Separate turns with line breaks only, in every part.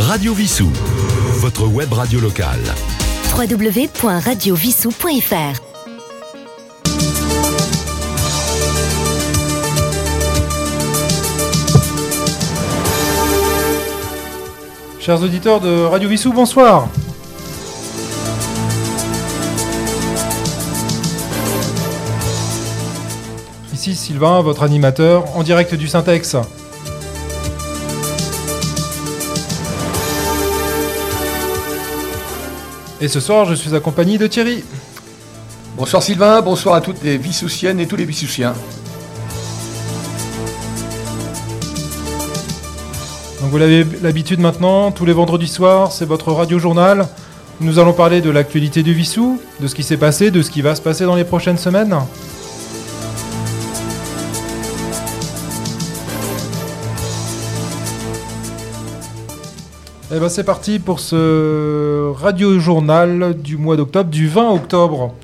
Radio Vissou, votre web radio locale.
www.radiovissou.fr
Chers auditeurs de Radio Vissou, bonsoir. Ici Sylvain, votre animateur, en direct du Syntex. Et ce soir, je suis accompagné de Thierry.
Bonsoir Sylvain, bonsoir à toutes les Vissoussiennes et tous les Vissoussiens.
Donc vous l'avez l'habitude maintenant, tous les vendredis soirs, c'est votre radio journal. Nous allons parler de l'actualité du Vissou, de ce qui s'est passé, de ce qui va se passer dans les prochaines semaines. Et ben c'est parti pour ce radio journal du mois d'octobre, du 20 octobre.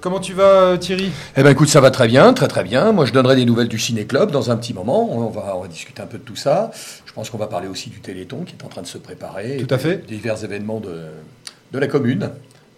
Comment tu vas Thierry?
Eh ben écoute, ça va très bien, très très bien. Moi je donnerai des nouvelles du Ciné Club dans un petit moment. On va, on va discuter un peu de tout ça. Je pense qu'on va parler aussi du Téléthon qui est en train de se préparer.
Tout à fait.
Divers événements de, de la commune.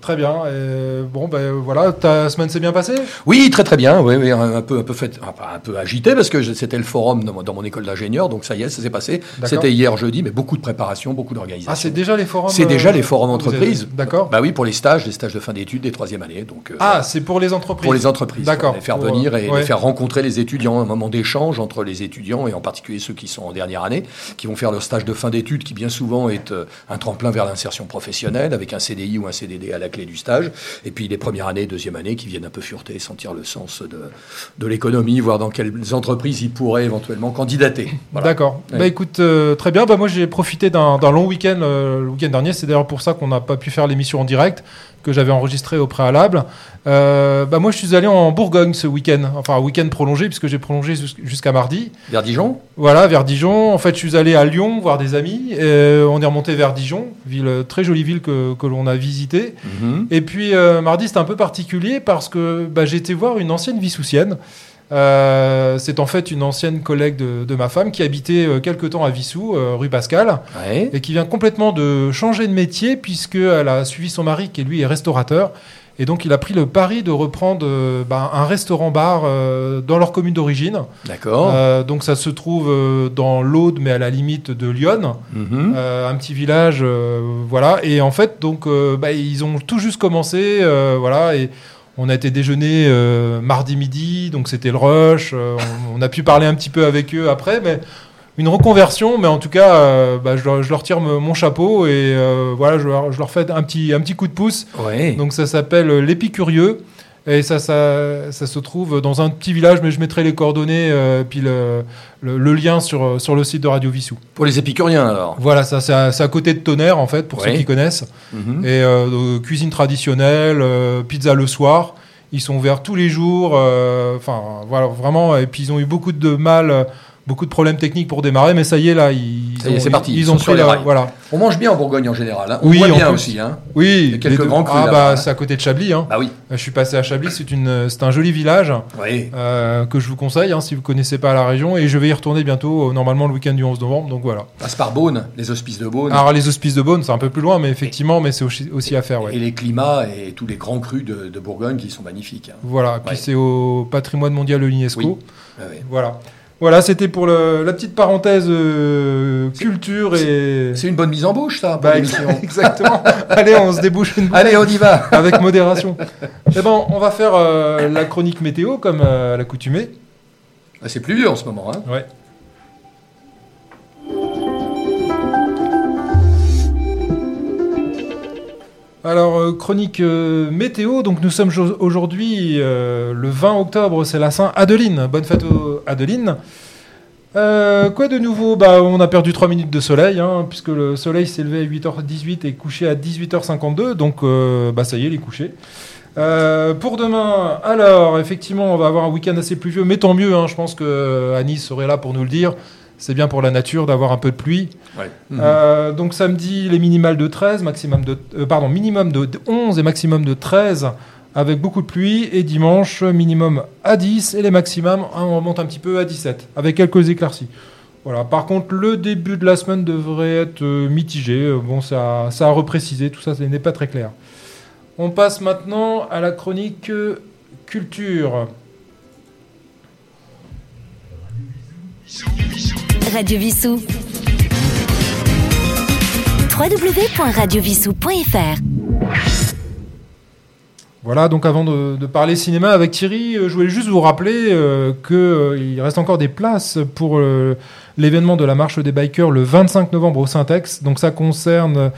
Très bien. Et bon ben voilà, ta semaine s'est bien passée?
Oui, très très bien. Oui, oui, un, peu, un peu fait, enfin, un peu agité parce que c'était le forum dans, mon- dans mon école d'ingénieur, donc ça y est, ça s'est passé. C'était hier jeudi, mais beaucoup de préparation, beaucoup d'organisation.
Ah, c'est déjà les forums
C'est déjà
euh,
les forums
avez-
entreprises.
D'accord.
Bah oui, pour les stages, les stages de fin d'études des troisième années. Donc, euh,
Ah, c'est pour les entreprises.
pour les entreprises.
D'accord.
Les faire
Pour,
venir et
ouais.
les faire rencontrer les étudiants, un moment d'échange entre les étudiants et en particulier ceux qui sont en dernière année, qui vont faire leur stage de fin d'études, qui bien souvent est euh, un tremplin vers l'insertion professionnelle, avec un CDI ou un CDD à la clé du stage. Et puis les premières années, deuxième année, qui viennent un peu fureter, sentir le sens de, de l'économie, voir dans quelles entreprises ils pourraient éventuellement candidater. Voilà.
D'accord.
Ouais.
Bah écoute, euh, très bien. Bah moi j'ai profité d'un d'un long week-end euh, le week-end dernier. C'est d'ailleurs pour ça qu'on n'a pas pu faire l'émission en direct que j'avais enregistré au préalable. Euh, bah moi je suis allé en Bourgogne ce week-end. Enfin un week-end prolongé puisque j'ai prolongé jus- jusqu'à mardi.
Vers Dijon?
Voilà vers Dijon. En fait je suis allé à Lyon voir des amis. Euh, on est remonté vers Dijon, ville très jolie ville que, que l'on a visitée.
Mhm.
Et puis euh, mardi, c'était un peu particulier parce que bah, j'ai été voir une ancienne Vissoussienne. Euh, c'est en fait une ancienne collègue de, de ma femme qui habitait euh, quelque temps à Vissou, euh, rue Pascal,
Ouais.
et qui vient complètement de changer de métier puisqu'elle a suivi son mari qui lui est restaurateur. Et donc il a pris le pari de reprendre bah, un restaurant-bar dans leur commune d'origine.
D'accord.
Donc ça se trouve dans l'Aude, mais à la limite de Lyon.
Mhm.
Euh, un petit village, voilà. Et en fait, donc, bah, ils ont tout juste commencé, voilà. Et on a été déjeuner euh, mardi midi, donc c'était le rush. euh, on, on a pu parler un petit peu avec eux après, mais une reconversion. Mais en tout cas, euh, bah, je, leur, je leur tire mon chapeau et voilà, je leur, je leur fais un petit, un petit coup de pouce.
Ouais.
Donc ça s'appelle l'Épicurieux. Et ça, ça, ça se trouve dans un petit village, mais je mettrai les coordonnées, euh, puis le, le- le lien sur, euh, sur le site de Radio Vissou.
Pour les épicuriens alors.
Voilà, ça, c'est à, côté de Tonnerre, en fait, pour ceux qui connaissent.
Mhm.
Et euh, cuisine traditionnelle, euh, pizza le soir. Ils sont ouverts tous les jours. Enfin, voilà, vraiment. Et puis, ils ont eu beaucoup de mal, beaucoup de problèmes techniques pour démarrer. Mais ça y est, là, ils,
Ça y est,
ont,
c'est parti,
ils,
ils
ont pris
les
la-. Voilà.
On mange bien en Bourgogne en général. Hein. On
Oui,
bien
plus.
aussi. Hein.
Oui,
Il y a quelques
deux-
grands crus
Ah,
là-bas,
bah, c'est à côté de Chablis. Hein.
Bah oui.
Je suis passé à Chablis. C'est une, c'est un joli village
Oui.
euh, que je vous conseille hein, si vous connaissez pas la région. Et je vais y retourner bientôt, euh, normalement le week-end du 11 novembre. Donc voilà.
Passe par Beaune, les hospices de Beaune.
Alors les hospices de Beaune, c'est un peu plus loin, mais effectivement, mais c'est aussi, aussi à faire. Ouais.
Et les climats et tous les grands crus de, de Bourgogne qui sont magnifiques. hein.
Voilà, puis c'est au patrimoine mondial de l'UNESCO. Voilà. Voilà, c'était pour le- la petite parenthèse euh, culture et.
C'est une bonne mise en bouche, ça,
Bah, exactement. Allez, on se débouche une
Allez, on y va.
avec modération. Eh ben, on va faire euh, la chronique météo comme euh, à l'accoutumée.
Ah, C'est pluvieux en ce moment. Hein.
Ouais. Alors, euh, chronique euh, météo, donc nous sommes jo- aujourd'hui euh, le 20 octobre, c'est la Saint-Adeline. Bonne fête aux Adeline. Quoi de nouveau? Bah, On a perdu 3 minutes de soleil, hein, puisque le soleil s'est levé à 8h18 et couché à 18h52, donc bah, ça y est, il est couché. Pour demain, alors effectivement, on va avoir un week-end assez pluvieux, mais tant mieux, hein, je pense que Anis serait là pour nous le dire. C'est bien pour la nature d'avoir un peu de pluie.
Ouais.
Euh, donc samedi, les minimales de 13, maximum de, euh, pardon, minimum de 11 et maximum de 13 avec beaucoup de pluie. Et dimanche, minimum à 10 et les maximums, hein, on remonte un petit peu à 17 avec quelques éclaircies. Voilà. Par contre, le début de la semaine devrait être euh, mitigé. Bon, ça, ça a reprécisé, tout ça, ce n'est pas très clair. On passe maintenant à la chronique culture.
Radio Vissou. www.radiovissou.fr
Voilà, donc avant de, parler cinéma avec Thierry, euh, je voulais juste vous rappeler euh, qu'il reste encore des places pour euh, l'événement de la marche des bikers le 25 novembre au Syntex. Donc ça concerne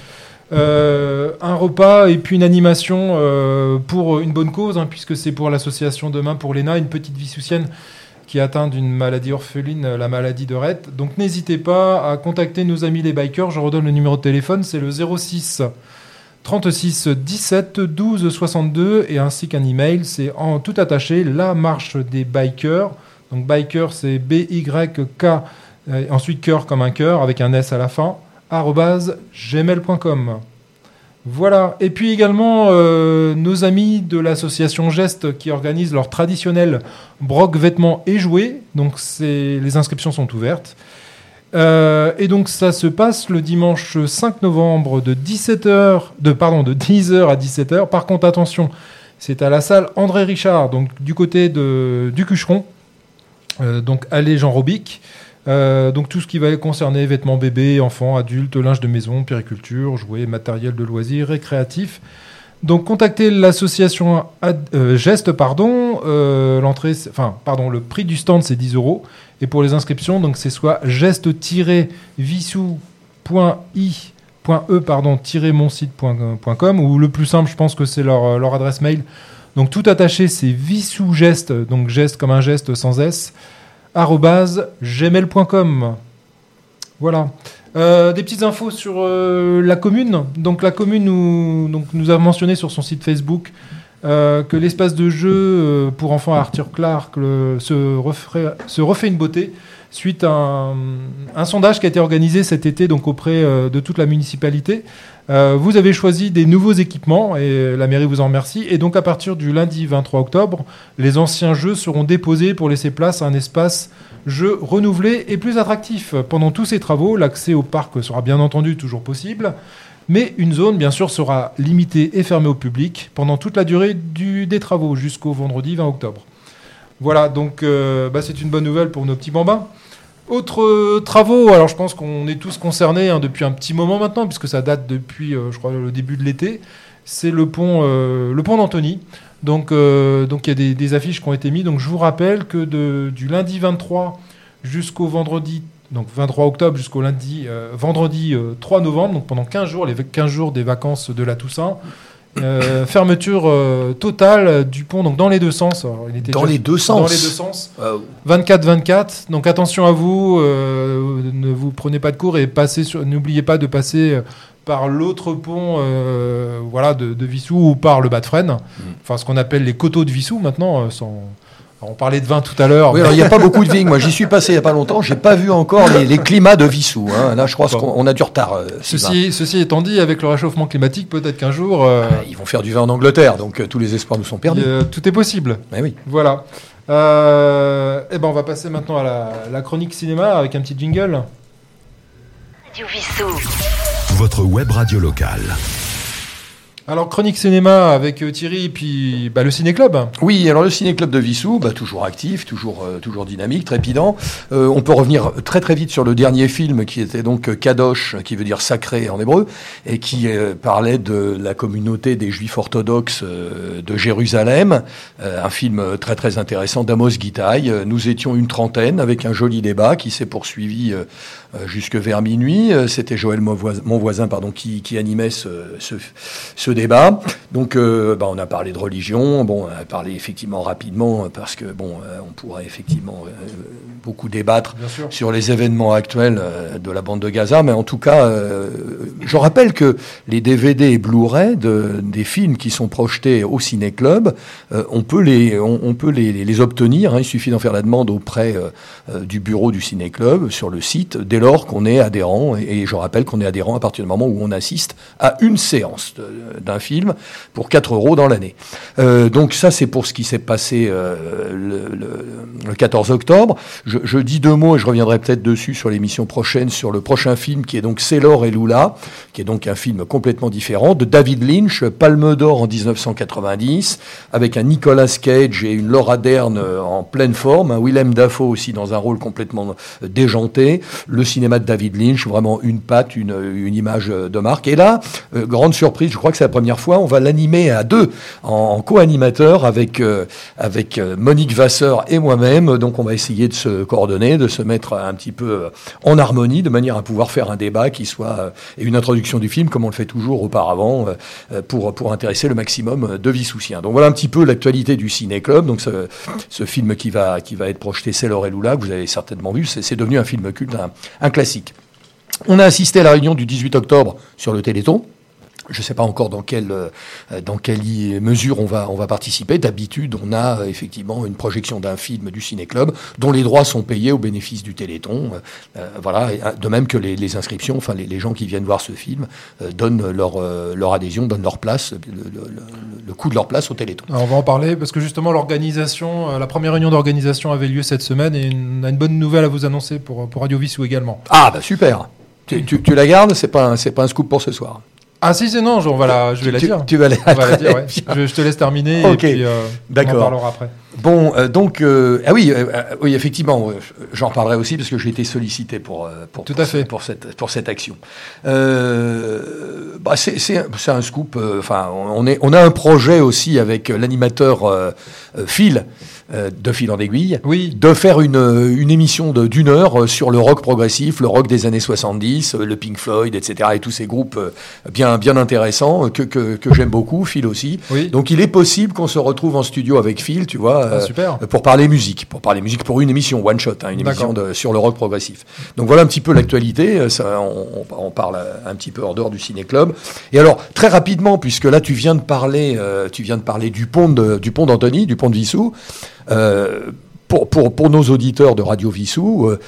euh, un repas et puis une animation euh, pour une bonne cause, hein, puisque c'est pour l'association Demain pour l'ENA, une petite vie soucienne qui est atteinte d'une maladie orpheline, la maladie de Rett. Donc n'hésitez pas à contacter nos amis les bikers. Je redonne le numéro de téléphone, c'est le 06 36 17 12 62 et ainsi qu'un email, c'est en tout attaché la marche des bikers. Donc biker c'est B Y K euh, ensuite cœur comme un cœur avec un S à la fin gmail.com. Voilà. Et puis également euh, nos amis de l'association Geste qui organisent leur traditionnel broc vêtements et jouets. Donc les inscriptions sont ouvertes. Euh, et donc ça se passe le dimanche 5 novembre de 17h, de pardon, de 10h à 17h. Par contre attention, c'est à la salle André Richard, donc du côté de, du Cucheron, Euh, donc allée Jean Robic. Euh, donc tout ce qui va concerner vêtements bébés, enfants, adultes, linge de maison, périculture, jouets, matériel de loisirs, récréatif. Donc contactez l'association euh, Geste, pardon. Euh, L'entrée, enfin pardon, le prix du stand c'est 10 euros. Et pour les inscriptions, donc c'est soit geste-vissou.i.e pardon monsite.com ou le plus simple, je pense que c'est leur, adresse mail. Donc tout attaché, c'est vissougeste, donc geste comme un geste sans s, gmail.com. Voilà. Euh, des petites infos sur euh, la commune. Donc la commune nous, a mentionné sur son site Facebook euh, que l'espace de jeu pour enfants Arthur referait- se refait une beauté suite à un, sondage qui a été organisé cet été donc auprès euh, de toute la municipalité. Euh, vous avez choisi des nouveaux équipements et la mairie vous en remercie. Et donc à partir du lundi 23 octobre, les anciens jeux seront déposés pour laisser place à un espace jeu renouvelé et plus attractif. Pendant tous ces travaux, l'accès au parc sera bien entendu toujours possible, mais une zone bien sûr sera limitée et fermée au public pendant toute la durée du- des travaux jusqu'au vendredi 20 octobre. Voilà, donc euh, bah, c'est une bonne nouvelle pour nos petits bambins. Autres euh, travaux, alors je pense qu'on est tous concernés hein, depuis un petit moment maintenant, puisque ça date depuis, euh, je crois, le début de l'été. C'est le pont, euh, pont d'Antony. Donc, euh, donc il y a des, affiches qui ont été mises. Donc, je vous rappelle que du lundi 23 jusqu'au vendredi, donc 23 octobre jusqu'au lundi, vendredi euh, 3 novembre, donc pendant 15 jours, les 15 jours des vacances de la Toussaint. Euh, fermeture euh, totale du pont, donc dans les deux sens. Alors, il était
Dans les deux
Dans
sens.
les deux sens.
Euh,
24-24. Donc attention à vous, euh, ne vous prenez pas de cours et passez sur, n'oubliez pas de passer par l'autre pont, voilà, de, de Vissou ou par le bas de Fresnes. Enfin, ce qu'on appelle les coteaux de Vissou maintenant. sans- on parlait de vin tout à l'heure.
Oui,
mais-
alors il n'y a pas beaucoup de vignes. Moi, j'y suis passé il n'y a pas longtemps. J'ai pas vu encore les, les climats de Vissou. hein. Là, je crois
Bon.
qu'on a du retard. euh,
ceci, ceci étant dit, avec le réchauffement climatique, peut-être qu'un jour, euh,
Ils vont faire du vin en Angleterre, donc euh, tous les espoirs nous sont perdus.
euh, tout est possible.
Eh oui.
Voilà. Euh, eh ben, on va passer maintenant à la, la chronique cinéma avec un petit jingle.
Radio Vissou.
Votre web radio locale.
Alors, chronique cinéma avec euh, Thierry, puis bah, le Ciné Club.
Oui, alors le ciné-club de Vissou, bah, toujours actif, toujours, euh, toujours dynamique, trépidant. Euh, on peut revenir très très vite sur le dernier film qui était donc euh, Kadosh, qui veut dire sacré en hébreu, et qui parlait de la communauté des juifs orthodoxes de Jérusalem. Un film très très intéressant d'Amos Gitaï. Nous étions une trentaine avec un joli débat qui s'est poursuivi jusque vers minuit. C'était Joël mon voisin, pardon, qui, qui animait ce, ce, ce débat. Donc, euh, bah, on a parlé de religion. Bon, on a parlé effectivement rapidement parce que bon, euh, on pourrait effectivement euh, beaucoup débattre sur les événements actuels de la bande de Gaza, mais en tout cas, je rappelle que les DVD et Blu-ray de- des films qui sont projetés au Ciné Club, on peut les, on, on peut les, les obtenir. hein. il suffit d'en faire la demande auprès du bureau du Ciné Club sur le site, dès lors qu'on est adhérent. Et, et je rappelle qu'on est adhérent à partir du moment où on assiste à une séance d'un film pour 4 euros dans l'année. Euh, donc ça, c'est pour ce qui s'est passé euh, le, le- le 14 octobre. Je dis deux mots et je reviendrai peut-être dessus sur l'émission prochaine, sur le prochain film qui est donc Sailor et Lula, qui est donc un film complètement différent, de David Lynch, Palme d'Or en 1990, avec un Nicolas Cage et une Laura Dern euh, en pleine forme, un Willem Dafoe aussi dans un rôle complètement déjanté, le cinéma de David Lynch, vraiment une patte, une, image de marque. Et là, grande surprise, je crois que la première fois, on va l'animer à deux, en, co-animateur avec, euh, avec euh, Monique Vasseur et moi-même. Donc on va essayer de se coordonner, de se mettre un petit peu euh, en harmonie, de manière à pouvoir faire un débat qui soit et une introduction du film, comme on le fait toujours auparavant, pour, pour intéresser le maximum de Vissoussiens. Donc voilà un petit peu l'actualité du Ciné Club. Donc ce, film qui va, qui va être projeté, c'est Laure et Lula, que vous avez certainement vu, c'est devenu un film culte, un, un classique. On a assisté à la réunion du 18 octobre sur le Téléthon. Je ne sais pas encore dans quelle, euh, dans quelle mesure on va, on va participer. D'habitude, on a euh, effectivement une projection d'un film du Ciné-Club dont les droits sont payés au bénéfice du Téléthon. Euh, voilà, de même que les, les inscriptions, enfin les, les gens qui viennent voir ce film euh, donnent leur, euh, leur adhésion, donnent leur place, le, le- le- le coût de leur place au Téléthon.
Alors, on va en parler parce que justement l'organisation, la première réunion d'organisation avait lieu cette semaine et on a une bonne nouvelle à vous annoncer pour, pour Radio Vissou également.
Ah bah super tu, tu- tu la gardes, c'est pas, un- pas un scoop pour ce soir.
Ah si c'est non, je, on va la, je vais la
Tu-
dire.
Tu vas la,
On va la dire, ouais. Je, je te laisse terminer
Ok.
et puis euh, on
D'accord.
en parlera après.
Bon, euh, donc, euh, ah oui, oui, effectivement, j'en reparlerai aussi parce que j'ai été sollicité pour, pour,
Tout
pour
à
ce-
fait.
pour, cette, pour cette action. Bah, c'est c'est un, c'est un scoop. Enfin, on, est, on a un projet aussi avec l'animateur Phil euh, de Fil en aiguille.
Oui.
De faire une, euh, une émission d'une heure euh, sur le rock progressif, le rock des années 70, euh, le Pink Floyd, etc. et tous ces groupes bien, bien intéressants que, que, que j'aime beaucoup, Phil aussi.
Oui.
Donc il est possible qu'on se retrouve en studio avec Phil, tu vois,
Ah, super.
pour parler musique, pour parler musique pour une émission one shot, hein, une émission de, sur le rock progressif. Donc voilà un petit peu l'actualité. on, on- parle un petit peu hors dehors du ciné club. Et alors très rapidement, puisque là tu viens de parler, euh, tu viens de parler du pont de, du pont d'Antony, du pont de Vissou. Euh, pour, pour, pour nos auditeurs de Radio Vissou, euh,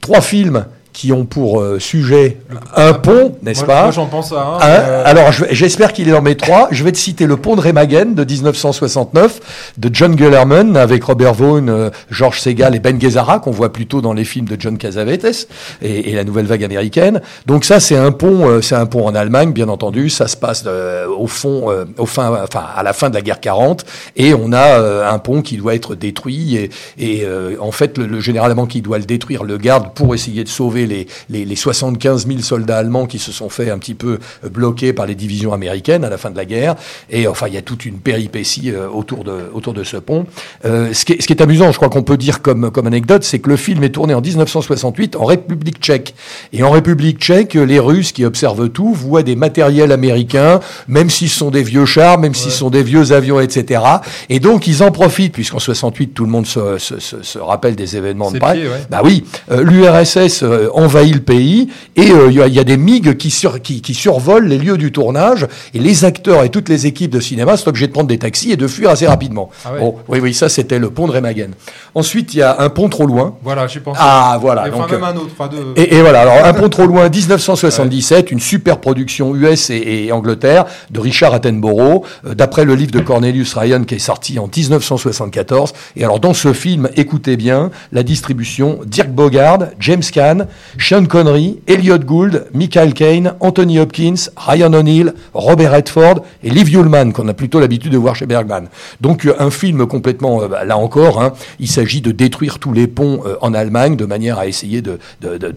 trois films qui ont pour euh, sujet un pont, n'est-ce pas
Moi j'en pense à un.
Hein
euh,
Alors, j'espère qu'il est dans mes trois. Je vais te citer le pont de Remagen de 1969 de John Gellerman avec Robert Vaughn, euh, George Segal et Ben Gazzara qu'on voit plutôt dans les films de John Casavetes et, et la nouvelle vague américaine. Donc ça, c'est un pont, euh, c'est un pont en Allemagne, bien entendu. Ça se passe au fond, au fin, enfin à la fin de la guerre 40, et on a un pont qui doit être détruit et, et en fait, le, le général allemand qui doit le détruire le garde pour essayer de sauver les, les, les 75 000 soldats allemands qui se sont fait un petit peu euh, bloquer par les divisions américaines à la fin de la guerre. Et enfin, il y a toute une péripétie euh, autour de, autour de ce pont. Euh, ce, qui est, ce qui est amusant, je crois qu'on peut dire comme, comme anecdote, c'est que le film est tourné en 1968 en République tchèque. Et en République tchèque, les Russes qui observent tout voient des matériels américains, même s'ils sont des vieux chars, même s'ils sont des vieux avions, etc. Et donc, ils en profitent, puisqu'en 68, tout le monde se, se, se, rappelle des événements de
ouais.
Bah oui, euh, l'URSS euh, envahit le pays et euh, il y, a- il y a des MiG qui, sur, qui, qui survolent les lieux du tournage et les acteurs et toutes les équipes de cinéma sont obligés de prendre des taxis et de fuir assez rapidement.
Ah ouais.
Bon, oui, oui, ça c'était le pont de Remagen. Ensuite, il y a un pont trop loin.
Voilà, j'y pense.
Ah, voilà.
Et enfin
donc,
même
euh,
un autre.
et voilà, alors Un pont trop loin, 1977, une super production US et, et Angleterre de Richard Attenborough, euh, d'après le livre de Cornelius Ryan qui est sorti en 1974. Et alors dans ce film, écoutez bien, la distribution, Dirk Bogard, James Caan, Sean Connery, Elliot Gould, Michael Caine, Anthony Hopkins, Ryan O'Neill, Robert Redford et Liv Ullmann, qu'on a plutôt l'habitude de voir chez Bergman. Donc euh, un film complètement, euh, là encore, hein, il s'agit de détruire tous les ponts euh, en Allemagne de manière à essayer de,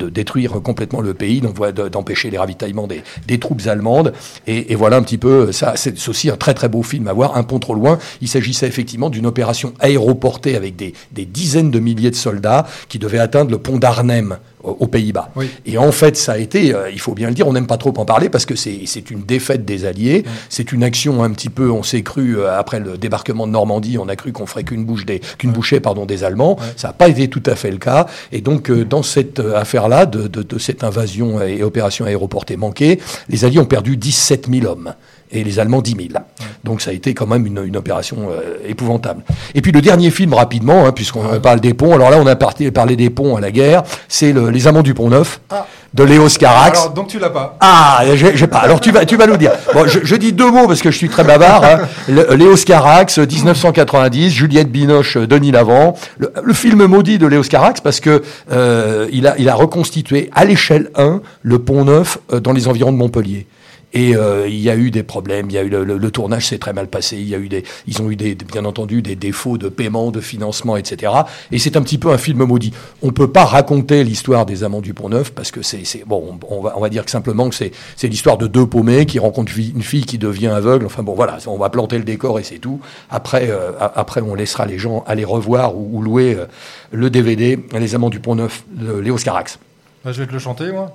détruire complètement le pays, d'empêcher les ravitaillements des, troupes allemandes. Et, voilà un petit peu, c'est aussi un très très beau film à voir, Un pont trop loin. Il s'agissait effectivement d'une opération aéroportée avec des dizaines de milliers de soldats qui devaient atteindre le pont d'Arnhem aux Pays-Bas.
Oui.
Et en fait, ça a été, euh, il faut bien le dire, on n'aime pas trop en parler parce que c'est c'est une défaite des Alliés. C'est une action un petit peu, on s'est cru, euh, après le débarquement de Normandie, on a cru qu'on ferait qu'une bouche des, qu'une bouchée pardon, des Allemands. Ça n'a pas été tout à fait le cas. Et donc, euh, dans cette euh, affaire-là, de, de, de cette invasion et opération aéroportée manquée, les Alliés ont perdu 17 000 hommes et les Allemands 10 000. Donc ça a été quand même une, une opération euh, épouvantable. Et puis le dernier film rapidement, hein, puisqu'on parle des ponts. Alors là, on a parti- parlé des ponts à la guerre. C'est le- Les Amants du Pont Neuf
Ah.
de Léo Scarax.
Alors, donc tu l'as pas.
Ah, j'ai j'ai pas. Alors tu vas, tu vas nous dire. Bon, je, je dis deux mots parce que je suis très bavard. hein. Le- Léo Scarax, 1990, Juliette Binoche, Denis Lavant. Le, le film maudit de Léo Scarax parce que euh, il a, il a reconstitué à l'échelle 1 le pont neuf euh, dans les environs de Montpellier. Et euh, il y a eu des problèmes, il y a eu le, le- le tournage s'est très mal passé, il y a eu des, ils ont eu des, bien entendu des défauts de paiement, de financement, etc. Et c'est un petit peu un film maudit. On peut pas raconter l'histoire des Amants du Pont Neuf parce que c'est, bon, on, va, on va dire que simplement que c'est, c'est l'histoire de deux paumés qui rencontrent une fille, qui devient aveugle. Enfin bon, voilà, on va planter le décor et c'est tout. Après, euh, après, on laissera les gens aller revoir ou, ou louer euh, le DVD Les Amants du Pont Neuf de Léo Scarax.
Bah, je vais te le chanter, moi.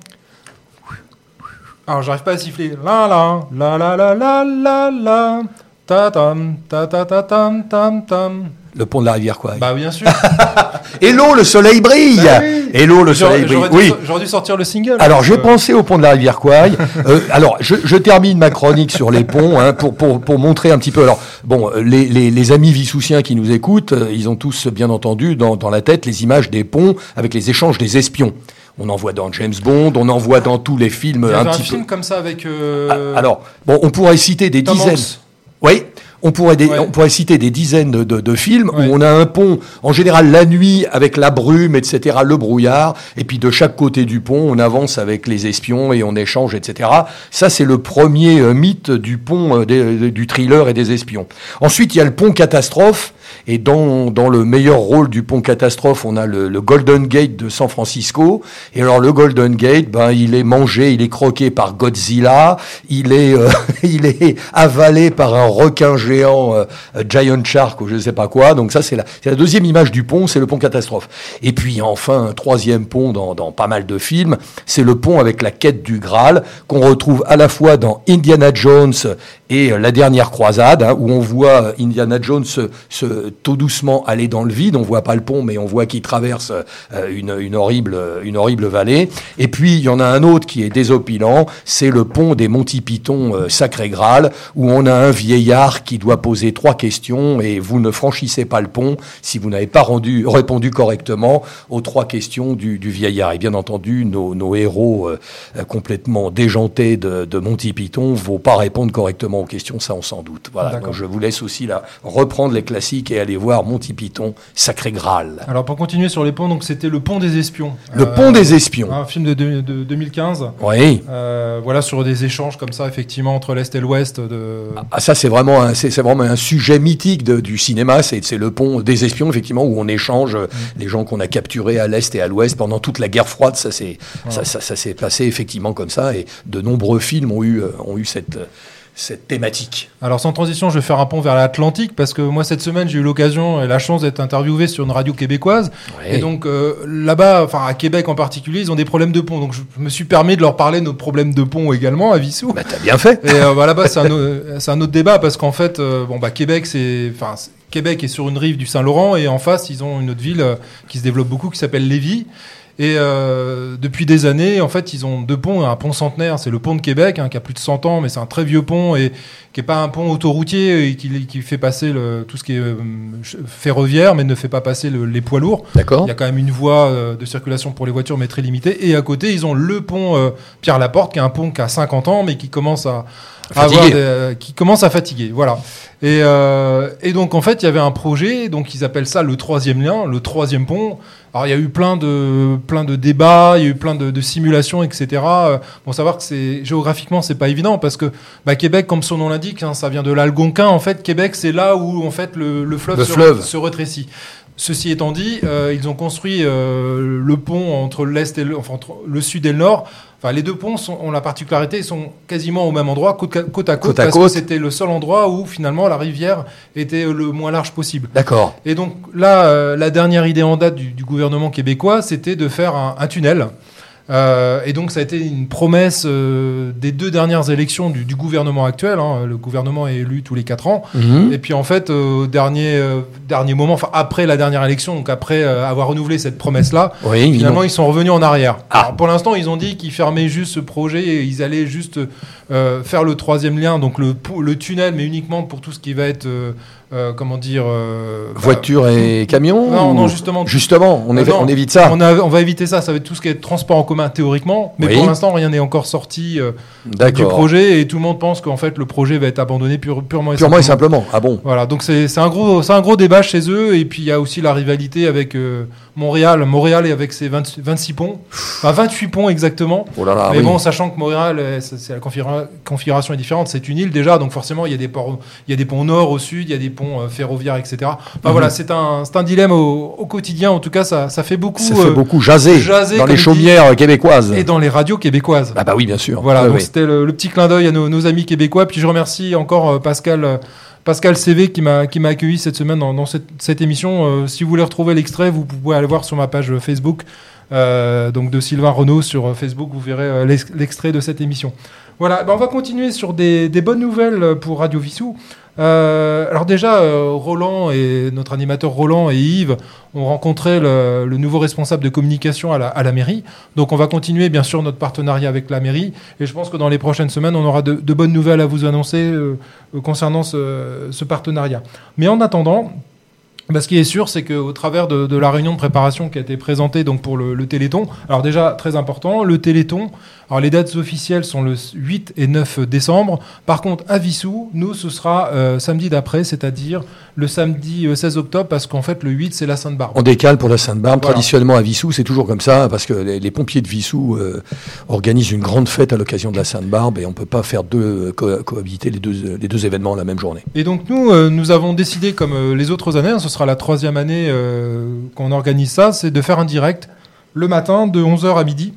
Alors, j'arrive pas à siffler. La la, la la la la la la. Ta tam, ta ta ta tam tam tam.
Le pont de la rivière, quoi.
Bah, bien sûr.
Hello, le soleil brille.
Bah oui.
Hello, le soleil brille.
j'aurais dû,
Oui.
so- j'aurais dû sortir le single.
Alors, j'ai
Euh,
pensé au pont de la rivière Kouai. Euh, alors, je, je termine ma chronique sur les ponts hein, pour, pour, pour montrer un petit peu. Alors, bon, euh, les, les, les amis vissoussiens qui nous écoutent, ils ont tous bien entendu dans, dans la tête les images des ponts avec les échanges des espions. On en voit dans James Bond, on en voit dans tous les films
Il y
un
avait un film
peu.
comme ça avec. euh,
Ah, Alors, bon, on pourrait citer des
Tom
dizaines.
Hanks.
Oui. On pourrait, des-
Ouais.
on pourrait citer des dizaines de, films
Ouais.
où on a un pont, en général la nuit, avec la brume, etc., le brouillard, et puis de chaque côté du pont, on avance avec les espions et on échange, etc. Ça, c'est le premier euh, mythe du pont, euh, des- du thriller et des espions. Ensuite, il y a le pont catastrophe, et dans, dans le meilleur rôle du pont catastrophe, on a le, le Golden Gate de San Francisco. Et alors le Golden Gate, ben il est mangé, il est croqué par Godzilla, il est euh, il est avalé par un requin géant, euh, Giant Shark ou je ne sais pas quoi. Donc ça c'est la c'est la deuxième image du pont, c'est le pont catastrophe. Et puis enfin un troisième pont dans, dans pas mal de films, c'est le pont avec la quête du Graal qu'on retrouve à la fois dans Indiana Jones et euh, la dernière croisade, hein, où on voit euh, Indiana Jones se, se- tout doucement aller dans le vide. On voit pas le pont, mais on voit qu'il traverse euh, une, une horrible, une horrible vallée. Et puis il y en a un autre qui est désopilant, c'est le pont des Monty Python euh, Sacré Graal, où on a un vieillard qui doit poser trois questions et vous ne franchissez pas le pont si vous n'avez pas rendu, répondu correctement aux trois questions du, du vieillard. Et bien entendu, nos, nos héros euh, complètement déjantés de, de Monty Python ne vont pas répondre correctement aux questions, ça on s'en doute. Voilà, donc je vous laisse aussi là reprendre les classiques et aller voir Monty Python Sacré Graal.
Alors, pour continuer sur les ponts, donc c'était Le Pont des Espions.
Le
Euh,
pont des espions.
Un film de, de- de 2015.
Oui.
Euh, voilà, sur des échanges comme ça, effectivement, entre l'Est et l'Ouest. De...
Ah, ça, c'est vraiment, un- c'est vraiment un sujet mythique de- du cinéma. C'est le pont des espions, effectivement, où on échange euh, les gens qu'on a capturés à l'est et à l'ouest pendant toute la guerre froide. Ça, c'est ça, ça, ça s'est passé effectivement comme ça. Et de nombreux films ont eu, euh, ont eu cette, euh, cette thématique.
Alors, sans transition, je vais faire un pont vers l'Atlantique parce que moi, cette semaine, j'ai eu l'occasion et la chance d'être interviewé sur une radio québécoise.
Ouais.
Et donc, euh, là-bas, enfin, à Québec en particulier, ils ont des problèmes de pont. Donc, je me suis permis de leur parler de nos problèmes de pont également à Vissou.
Bah, t'as bien fait.
Et euh, bah, là-bas, c'est un, au- c'est un autre débat parce qu'en fait, euh, bon, bah, Québec, c'est, enfin, Québec est sur une rive du Saint-Laurent et en face, ils ont une autre ville qui se développe beaucoup qui s'appelle Lévis. Et euh, depuis des années, en fait, ils ont deux ponts, un pont centenaire, c'est le pont de Québec, hein, qui a plus de 100 ans, mais c'est un très vieux pont et qui est pas un pont autoroutier et qui, qui fait passer le, tout ce qui est euh, ferroviaire, mais ne fait pas passer le- les poids lourds.
D'accord.
Il y a quand même une voie euh, de circulation pour les voitures, mais très limitée. Et à côté, ils ont le pont euh, Pierre Laporte, qui est un pont qui a 50 ans, mais qui commence à, avoir des- qui commence à fatiguer. Voilà. Et, euh, et donc en fait, il y avait un projet, donc ils appellent ça le troisième lien, le troisième pont. Alors il y a eu plein de plein de débats, il y a eu plein de, de simulations, etc. Euh, Bon, savoir que c'est géographiquement c'est pas évident parce que bah, Québec, comme son nom l'indique, hein, ça vient de l'Algonquin. En fait, Québec, c'est là où en fait le, le fleuve,
Le
se,
fleuve.
se rétrécit. Ceci étant dit, euh, ils ont construit euh, le pont entre l'est et le, enfin, entre le sud et le nord. Enfin, les deux ponts sont- ont la particularité, ils sont quasiment au même endroit, côte, côte à côte,
Côte à
parce
côte.
que c'était le seul endroit où finalement la rivière était le moins large possible.
D'accord.
Et donc là, euh, la dernière idée en date du, du gouvernement québécois, c'était de faire un, un tunnel Euh, et donc ça a été une promesse euh, des deux dernières élections du, du gouvernement actuel. hein. Le gouvernement est élu tous les quatre ans.
Mhm.
Et puis en fait, au dernier, euh, dernier moment, enfin après la dernière élection, donc après euh, avoir renouvelé cette promesse-là,
Oui,
finalement ils sont revenus en arrière.
Ah.
Alors, pour l'instant, ils ont dit qu'ils fermaient juste ce projet et ils allaient juste euh, faire le troisième lien, donc le tunnel, mais uniquement pour tout ce qui va être, euh, euh, comment dire, euh, bah,
voiture et camion
Non,
ou-
non, justement.
Justement, on, évi-
non.
on évite ça.
On, a- on va éviter ça, ça va être tout ce qui est transport en commun théoriquement, mais
Oui.
pour l'instant rien n'est encore sorti euh, du projet et tout le monde pense qu'en fait le projet va être abandonné pure- purement et
Purement et
simplement.
simplement. Ah bon
Voilà, donc c'est un gros, c'est un gros débat chez eux et puis il y a aussi la rivalité avec euh, Montréal, Montréal et avec ses 20 26 ponts, enfin 28 ponts exactement.
Oh là là,
mais
oui.
bon, sachant que Montréal, euh, c'est c'est la configura- configuration est différente, c'est une île déjà, donc forcément il y a des ports, il y a des ponts au nord, au sud, il y a des ponts euh, ferroviaires, etc. Enfin
Mhm.
voilà, c'est un, un dilemme au, au quotidien. En tout cas, ça, ça fait beaucoup.
ça fait
euh,
beaucoup jaser,
jaser,
dans les
dit-
chaumières québécoises.
et dans les radios québécoises.
Ah bah oui, bien sûr.
Voilà, donc c'était le, le petit clin d'œil à nos, nos amis québécois. Puis je remercie encore euh, Pascal, euh, Pascal CV qui m'a qui m'a accueilli cette semaine dans, dans cette, cette émission. Euh, si vous voulez retrouver l'extrait, vous pouvez aller voir sur ma page Facebook, euh, donc de Sylvain Renault sur euh, Facebook. Vous verrez euh, l'ex- l'extrait de cette émission. Voilà, ben on va continuer sur des, des bonnes nouvelles pour Radio Vissou. Euh, alors déjà, euh, Roland et notre animateur Roland et Yves ont rencontré le, le nouveau responsable de communication à la, à la mairie. Donc on va continuer bien sûr notre partenariat avec la mairie et je pense que dans les prochaines semaines on aura de, de bonnes nouvelles à vous annoncer euh, concernant ce, ce partenariat. Mais en attendant, bah, ce qui est sûr, c'est qu'au travers de, de la réunion de préparation qui a été présentée donc pour le, le Téléthon, alors déjà très important, le Téléthon, alors les dates officielles sont le 8 et 9 décembre. Par contre, à Vissou, nous, ce sera euh, samedi d'après, c'est-à-dire le samedi euh, 16 octobre, parce qu'en fait, le 8, c'est la Sainte-Barbe.
On décale pour la Sainte-Barbe.
Voilà.
Traditionnellement à Vissou, c'est toujours comme ça, parce que les, les pompiers de Vissou euh, organisent une grande fête à l'occasion de la Sainte-Barbe et on ne peut pas faire deux, co- cohabiter les deux, les deux événements la même journée.
Et donc nous, euh, nous avons décidé, comme euh, les autres années, hein, sera la troisième année euh, qu'on organise ça, c'est de faire un direct le matin de 11h à midi.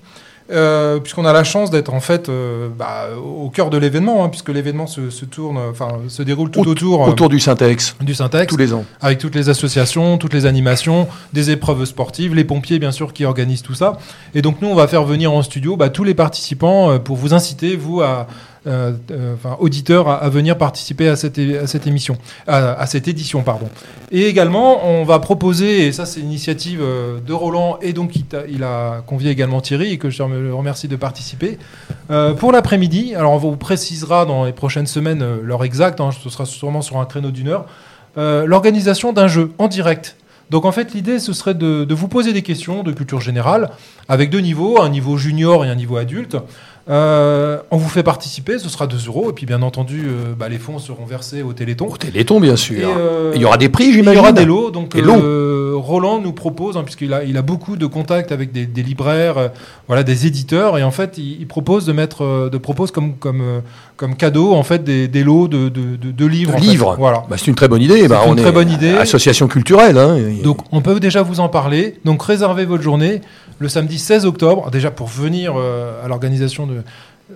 euh, puisqu'on a la chance d'être en fait euh, bah, au cœur de l'événement, hein, puisque l'événement se, se tourne, enfin se déroule tout
Aut-
autour, euh,
Autour du Syntex,
du Syntex,
tous les ans.
avec toutes les associations, toutes les animations, des épreuves sportives, les pompiers bien sûr qui organisent tout ça. Et donc nous, on va faire venir en studio bah, tous les participants pour vous inciter, vous, à, enfin, auditeurs, à, venir participer à cette, émission, à, cette édition, pardon. Et également, on va proposer, et ça c'est l'initiative euh, de Roland, et donc il, a convié également Thierry, et que je remercie de participer, euh, pour l'après-midi. Alors on vous précisera dans les prochaines semaines euh, l'heure exacte, hein, ce sera sûrement sur un créneau d'une heure, euh, l'organisation d'un jeu en direct. Donc en fait l'idée ce serait de vous poser des questions de culture générale avec deux niveaux, un niveau junior et un niveau adulte. Euh, on vous fait participer, ce sera 2 euros et puis bien entendu euh, bah, les fonds seront versés au Téléthon.
Au Téléthon, bien sûr.
Et, euh,
il y aura des prix,
il y
j'imagine.
aura des lots, donc
Des
euh, Roland nous propose, hein, puisqu'il a, il a beaucoup de contacts avec des, des libraires, voilà, des éditeurs, et en fait, il, il propose de mettre, de propose comme comme comme cadeau en fait des, des lots de, de, de- de livres. Fait.
livres.
voilà.
Bah, c'est une très bonne idée. Bah,
une
on
très
est
bonne idée.
Association culturelle. Hein.
Donc on peut déjà vous en parler. Donc réservez votre journée le samedi 16 octobre, déjà pour venir à l'organisation de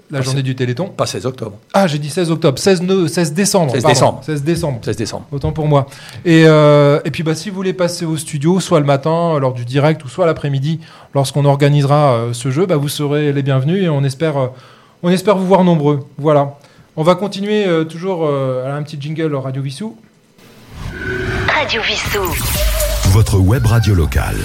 la
Ah,
journée du Téléthon.
Pas 16 octobre,
Ah, j'ai dit 16 octobre, 16, ne- 16 décembre.
16
pardon.
décembre.
16 décembre.
16 décembre.
Autant pour moi. Et, euh, et puis bah, si vous voulez passer au studio, soit le matin lors du direct ou soit l'après-midi lorsqu'on organisera euh, ce jeu, bah, vous serez les bienvenus et on espère, euh, on espère vous voir nombreux. Voilà. On va continuer euh, toujours euh, à un petit jingle Radio Vissou.
Radio Vissou.
Votre web radio locale.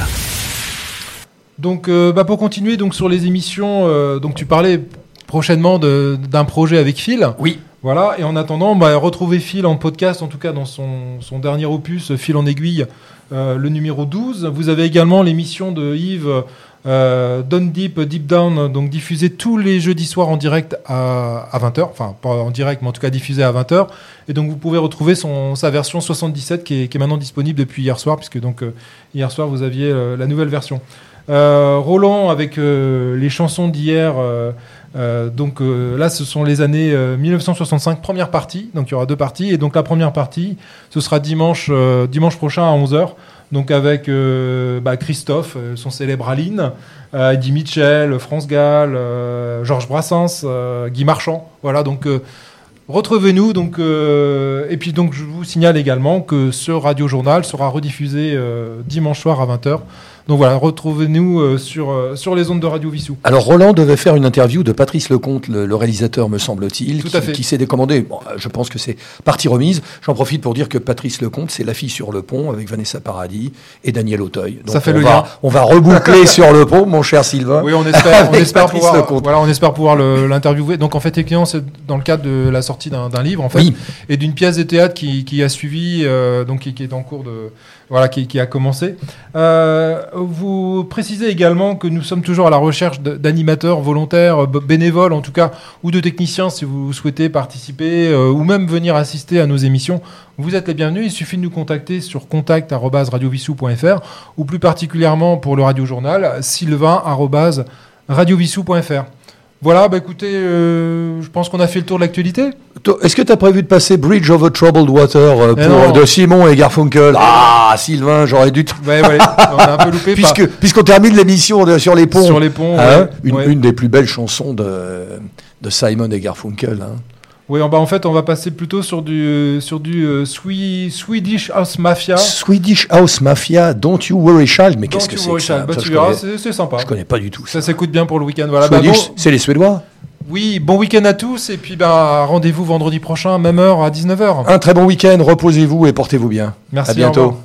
Donc euh, bah, pour continuer donc sur les émissions, euh, donc tu parlais prochainement d'un projet avec Phil.
Oui.
Voilà, et en attendant, bah, retrouvez Phil en podcast, en tout cas dans son, son dernier opus, Phil en aiguille, euh, le numéro 12. Vous avez également l'émission de Yves, euh, Down Deep, Deep Down, donc diffusée tous les jeudis soirs en direct à, à 20h, enfin pas en direct, mais en tout cas diffusée à 20h. Et donc vous pouvez retrouver son, sa version 77 qui est, qui est maintenant disponible depuis hier soir, puisque donc euh, hier soir vous aviez euh, la nouvelle version. Euh, Roland avec euh, les chansons d'hier. euh, donc là, ce sont les années euh, 1965, première partie. Donc il y aura deux parties. Et donc la première partie, ce sera dimanche, dimanche prochain à 11h. Donc avec bah, Christophe, son célèbre Aline, Eddie Mitchell, France Gall, Georges Brassens, Guy Marchand. Voilà, donc retrouvez-nous. Donc, et puis donc je vous signale également que ce radio journal sera rediffusé dimanche soir à 20h Donc voilà, retrouvez-nous euh, sur, euh, sur les ondes de Radio Vissou.
Alors Roland devait faire une interview de Patrice Lecomte, le, le réalisateur me semble-t-il, qui, qui s'est décommandé. Bon, euh, je pense que c'est partie remise. J'en profite pour dire que Patrice Lecomte, c'est la fille sur le pont avec Vanessa Paradis et Daniel Auteuil. Donc
Ça fait
on
le
va,
lien.
On va reboucler sur le pont, mon cher Sylvain.
Oui, on espère, on espère pouvoir,
Lecomte.
voilà, on espère pouvoir l'interviewer. Donc en fait, effectivement, c'est dans le cadre de la sortie d'un d'un livre, en fait,
Oui.
et d'une pièce de théâtre qui, qui a suivi, euh, donc qui, qui est en cours de, voilà, qui, a commencé. Euh, vous précisez également que nous sommes toujours à la recherche d'animateurs volontaires, bénévoles en tout cas, ou de techniciens si vous souhaitez participer euh, ou même venir assister à nos émissions. Vous êtes les bienvenus. Il suffit de nous contacter sur contact@radiovissou.fr ou plus particulièrement pour le radio journal sylvain@radiovissou.fr. Voilà, bah écoutez, euh, je pense qu'on a fait le tour de l'actualité.
Est-ce que tu as prévu de passer Bridge over Troubled Water euh, pour,
non.
de Simon et Garfunkel? Ah, Sylvain, j'aurais dû. t-
Ouais, ouais, on a un peu loupé.
Puisque puisqu'on termine l'émission sur les ponts,
sur les ponts.
hein,
ouais,
une,
ouais.
une des plus belles chansons de, de Simon et Garfunkel. hein.
Oui, bah en fait, on va passer plutôt sur du sur du euh, Swe- Swedish House Mafia.
Swedish House Mafia, Don't You Worry Child. Mais qu'est-ce que c'est que.
Bah, tu verras, c'est sympa.
je connais pas du tout ça.
Ça s'écoute bien pour le week-end. Voilà. Bah,
Swedish, c'est les Suédois.
oui, bon week-end à tous et puis bah, rendez-vous vendredi prochain, même heure à 19h.
Un très bon week-end, reposez-vous et portez-vous bien.
Merci,
à bientôt.